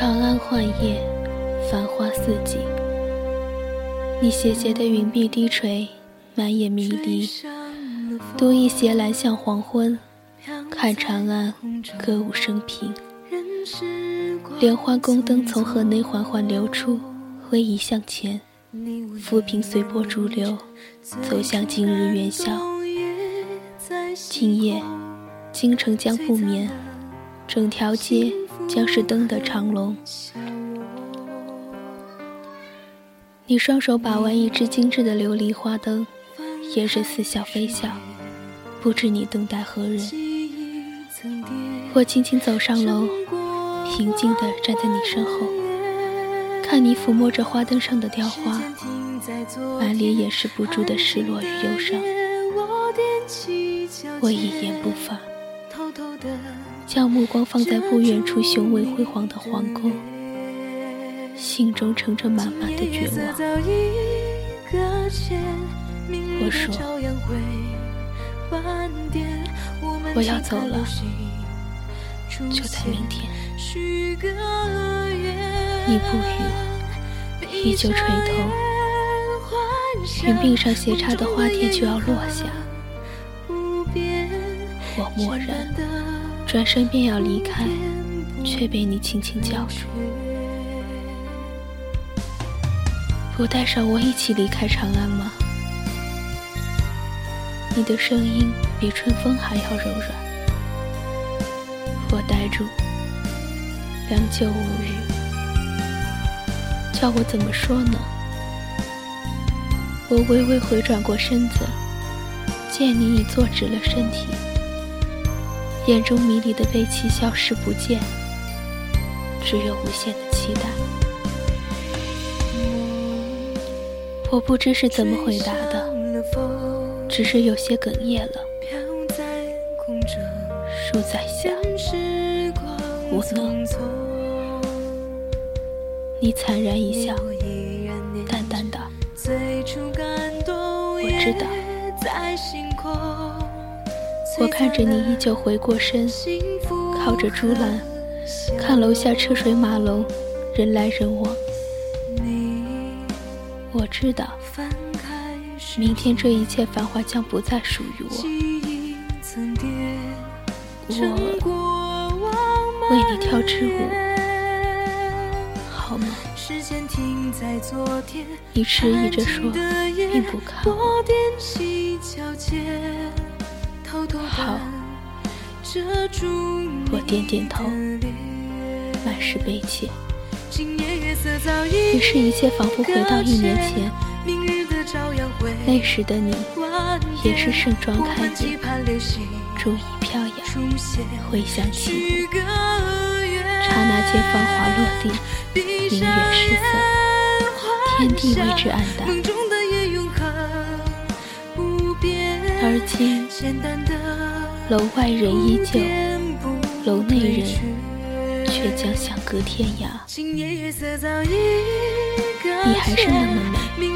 长安幻夜，繁花似锦。你斜斜的云鬓低垂，满眼迷离。独倚斜栏向黄昏，看长安歌舞升平。莲花宫灯从河内缓缓流出，逶迤向前。浮萍随波逐流，走向今日元宵。今夜，京城将不眠，整条街将是灯的长龙。你双手把玩一只精致的琉璃花灯，眼神似笑非笑，不知你等待何人。我轻轻走上楼，平静地站在你身后。看你抚摸着花灯上的雕花，满脸掩饰不住的失落与忧伤。我一言不发，将目光放在不远处雄伟辉煌的皇宫，心中盛着满满的绝望。我说，我要走了，就在明天。你不语，依旧垂头。云鬓上斜插的花钿就要落下，我默然，转身便要离开，却被你轻轻叫住。不带上我一起离开长安吗？你的声音比春风还要柔软。我呆住，良久无语。叫我怎么说呢？我微微回转过身子，见你已坐直了身体，眼中迷离的悲戚消失不见，只有无限的期待。我不知是怎么回答的，只是有些哽咽了。树在下，我能。你惨然一笑，淡淡的。我知道。我看着你依旧回过身，靠着竹栏，看楼下车水马龙，人来人往。我知道，明天这一切繁华将不再属于我。我为你跳支舞。好吗你迟疑着说，并不看我。好，我点点头，满是悲切。于是，一切仿佛回到一年前，那时的你也是盛装开宴，烛影飘扬，回响起舞。刹那间，芳华落地，明月失色，天地为之黯淡。而今，楼外人依旧，楼内人却将相隔天涯。你还是那么美，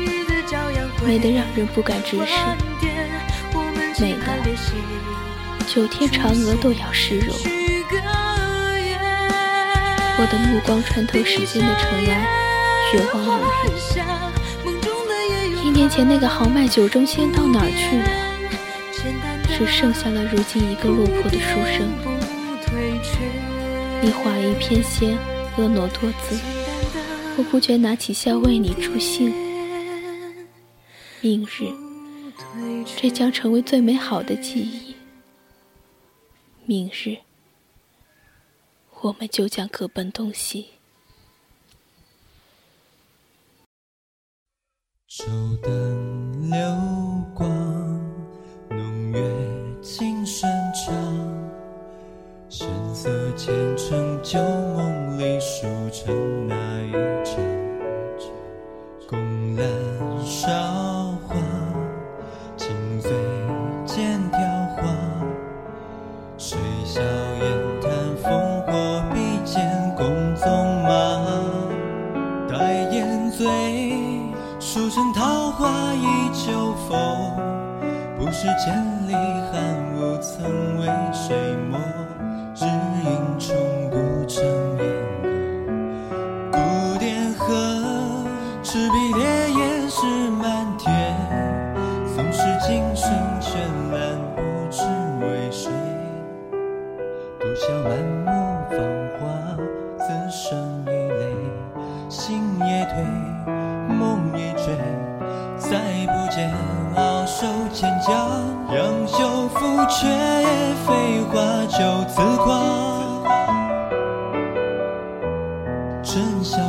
美得让人不敢直视，美得九天嫦娥都要失容。我的目光穿透时间的尘埃，绝望无语。一年前那个豪迈酒中仙到哪儿去了？只剩下了如今一个落魄的书生。你画一片仙，婀娜多姿，我不觉拿起笑为你助兴。明日，这将成为最美好的记忆。明日。我们就将各奔东西。舟灯流色前尘旧梦里数成那一个纸币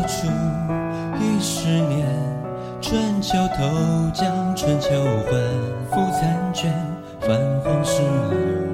处已十年，春秋头将春秋还，复残卷，泛黄十流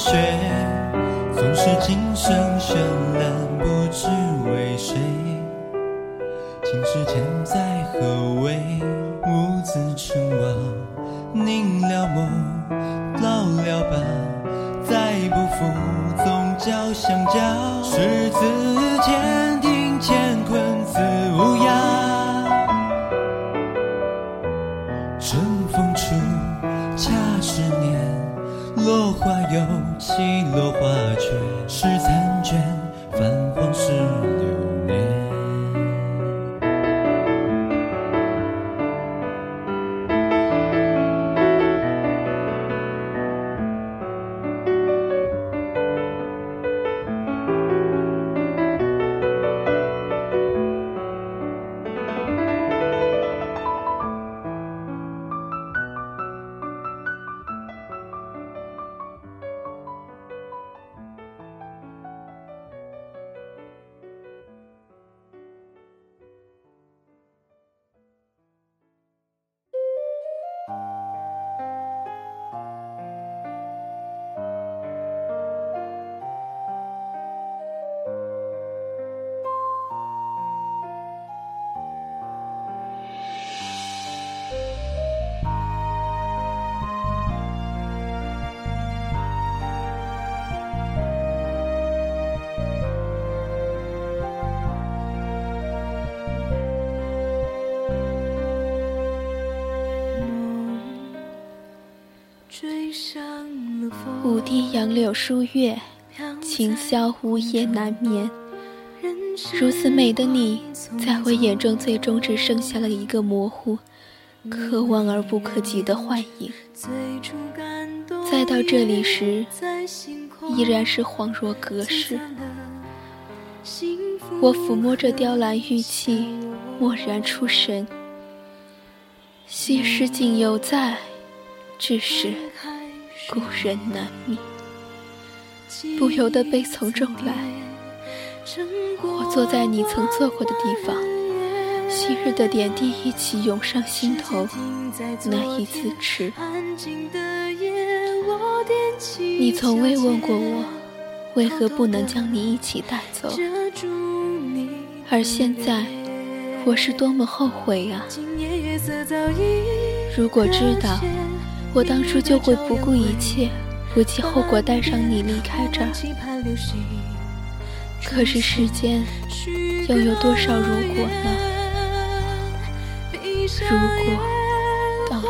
雪。总是今生绚舞堤杨柳疏月，琴箫午夜难眠。如此美的你，在我眼中最终只剩下了一个模糊、可望而不可及的幻影。再到这里时，依然是恍若隔世。我抚摸着雕栏玉砌，蓦然出神。昔时景犹在，只是故人难觅。不由得悲从中来。我坐在你曾坐过的地方，昔日的点滴一起涌上心头，难以自持。你从未问过我，为何不能将你一起带走？而现在，我是多么后悔啊！如果知道，我当初就会不顾一切，不计后果带上你离开这儿。可是世间又有多少如果呢？如果当初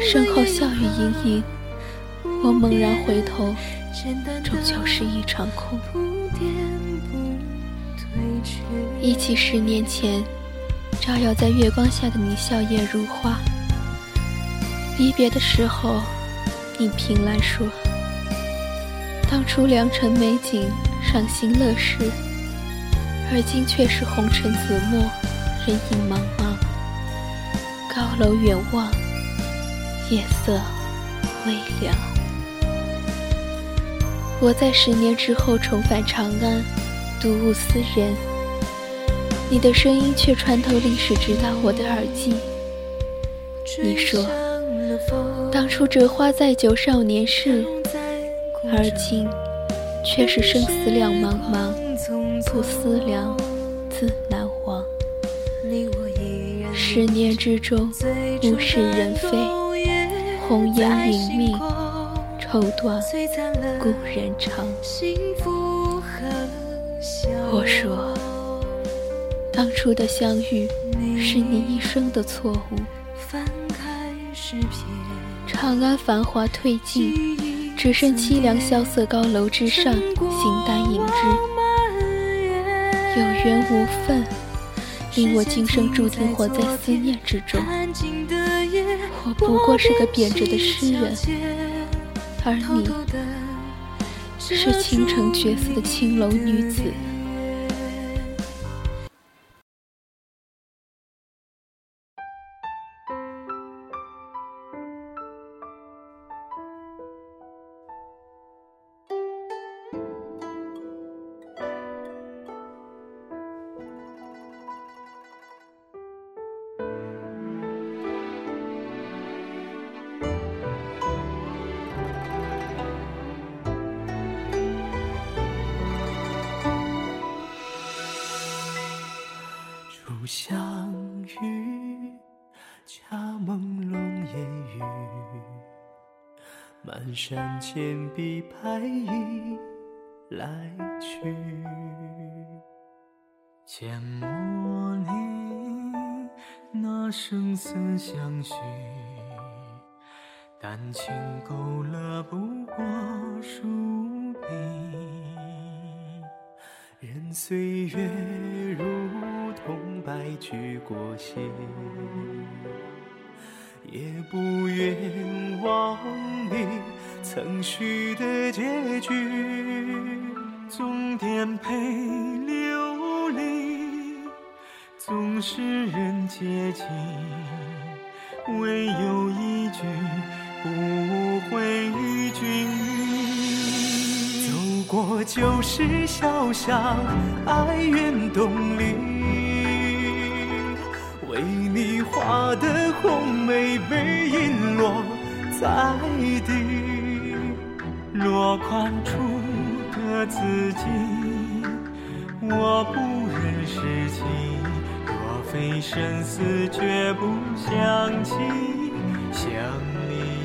身后笑语盈盈，我猛然回头，终究是一场空。忆起十年前，照耀在月光下的你笑靥如花。离别的时候，你凭栏说：“当初良辰美景，赏心乐事，而今却是红尘紫陌，人影茫茫。高楼远望，夜色微凉。”我在十年之后重返长安，睹物思人，你的声音却穿透历史，直达我的耳际。你说，当初折花载酒少年事，而今却是生死两茫茫，不思量，自难忘。十年之中，物是人非，红颜殒命，绸缎故人长。我说，当初的相遇是你一生的错误。长安繁华褪尽，只剩凄凉萧瑟高楼之上，形单影只。有缘无分，令我今生注定活在思念之中。我不过是个贬谪的诗人，而你是倾城绝色的青楼女子。相遇，恰朦胧烟雨，满山千笔白影来去。阡陌里，那生死相许，丹青勾勒不过数笔，任岁月如。白驹过隙，也不愿忘你曾许的结局。纵颠沛流离，纵使人皆尽，唯有一句不悔与君走过旧时小巷，哀怨东篱。为你画的红梅被遗落在地，落款处的字迹，我不忍拾起。若非生死绝不想起想你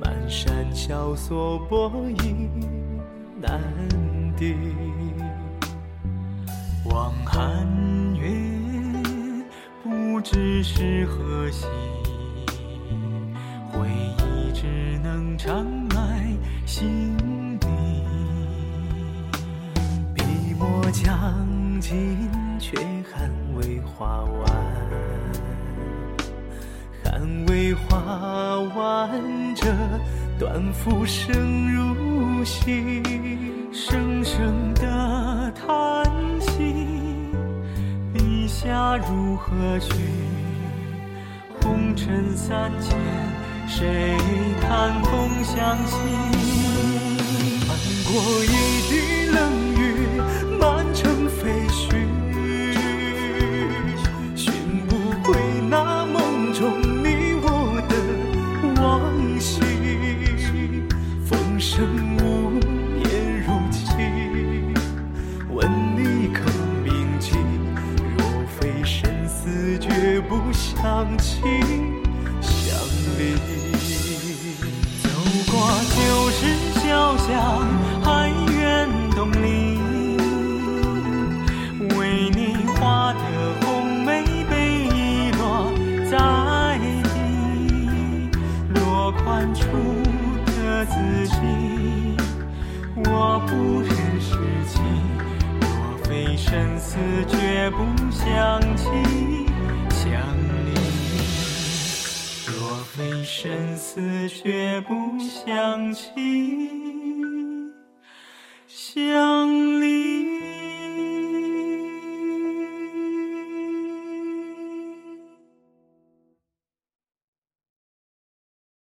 满山萧索，薄衣难敌。望寒月，不知是何夕，回忆只能长埋心底。笔墨将尽。却还未画完，画完这段浮生如戏，声声的叹息，笔下如何去？红尘三千，谁叹风相惜？翻过一滴冷宽处的自己，我不忍失期。若非生死，绝不相弃相离。若非生死，绝不相弃相离。